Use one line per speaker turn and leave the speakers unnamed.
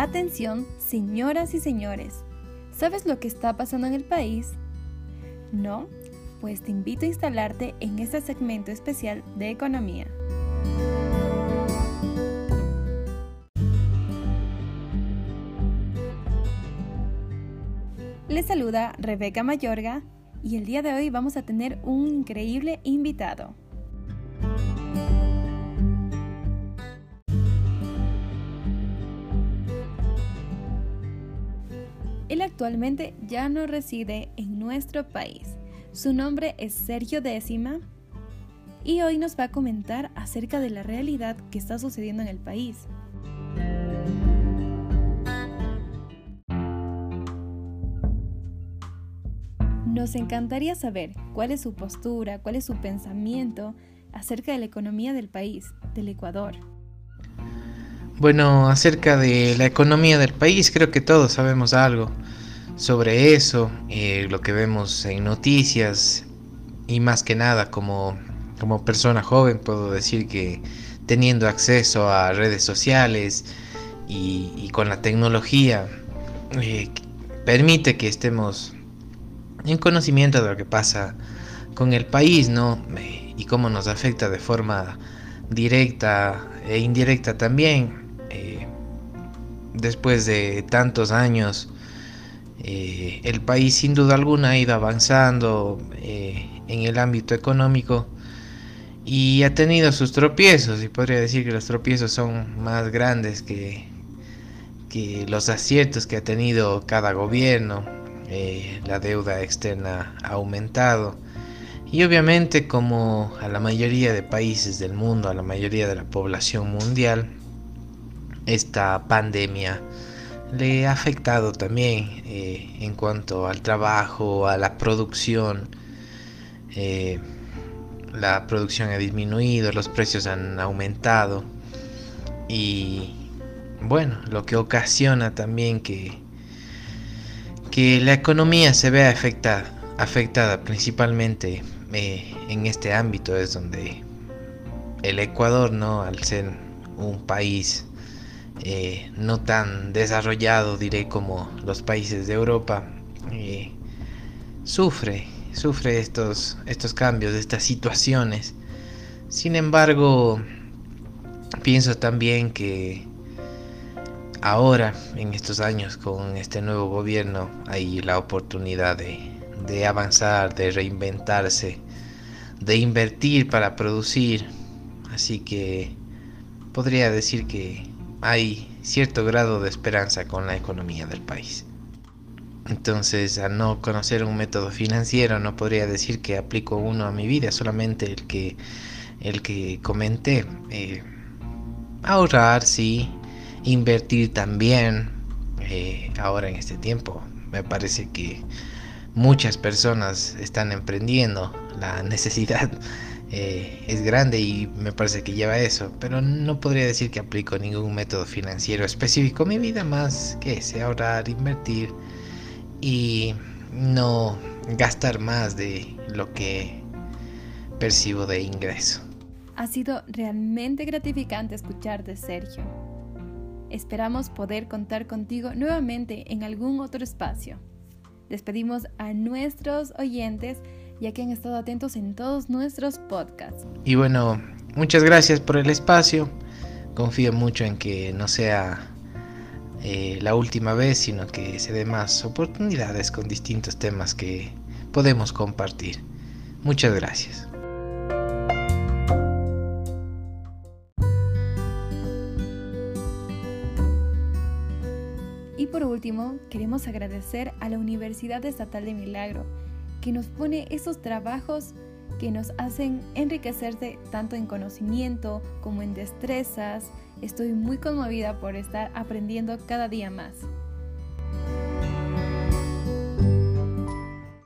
Atención, señoras y señores. ¿Sabes lo que está pasando en el país? ¿No? Pues te invito a instalarte en este segmento especial de economía. Les saluda Rebeca Mayorga y el día de hoy vamos a tener un increíble invitado. Él actualmente ya no reside en nuestro país. Su nombre es Sergio Décima y hoy nos va a comentar acerca de la realidad que está sucediendo en el país. Nos encantaría saber cuál es su postura, cuál es su pensamiento acerca de la economía del país, del Ecuador.
Bueno, acerca de la economía del país, creo que todos sabemos algo sobre eso, eh, lo que vemos en noticias y más que nada como, como persona joven puedo decir que teniendo acceso a redes sociales y, con la tecnología eh, permite que estemos en conocimiento de lo que pasa con el país, ¿no? Eh, y cómo nos afecta de forma directa e indirecta también después de tantos años, eh, el país sin duda alguna ha ido avanzando eh, en el ámbito económico y ha tenido sus tropiezos y podría decir que los tropiezos son más grandes que, los aciertos que ha tenido cada gobierno. Eh, la deuda externa ha aumentado y obviamente como a la mayoría de países del mundo, a la mayoría de la población mundial, esta pandemia le ha afectado también eh, en cuanto al trabajo, a la producción. Eh, la producción ha disminuido, los precios han aumentado y bueno, lo que ocasiona también que, que la economía se vea afectada, afectada principalmente eh, en este ámbito es donde el Ecuador, ¿no? al ser un país eh, no tan desarrollado, diré, como los países de Europa, eh, sufre, sufre estos, estos cambios, estas situaciones. Sin embargo, pienso también que ahora, en estos años, con este nuevo gobierno, hay la oportunidad de, de avanzar, de reinventarse, de invertir para producir. Así que podría decir que hay cierto grado de esperanza con la economía del país. Entonces, al no conocer un método financiero, no podría decir que aplico uno a mi vida, solamente el que, el que comenté. Eh, ahorrar, sí, invertir también. Eh, ahora en este tiempo, me parece que muchas personas están emprendiendo la necesidad eh, es grande y me parece que lleva eso, pero no podría decir que aplico ningún método financiero específico. Mi vida más que ese, ahorrar, invertir y no gastar más de lo que percibo de ingreso.
Ha sido realmente gratificante escucharte, Sergio. Esperamos poder contar contigo nuevamente en algún otro espacio. Despedimos a nuestros oyentes ya que han estado atentos en todos nuestros podcasts.
Y bueno, muchas gracias por el espacio. Confío mucho en que no sea eh, la última vez, sino que se dé más oportunidades con distintos temas que podemos compartir. Muchas gracias.
Y por último, queremos agradecer a la Universidad Estatal de Milagro que nos pone esos trabajos que nos hacen enriquecerse tanto en conocimiento como en destrezas. Estoy muy conmovida por estar aprendiendo cada día más.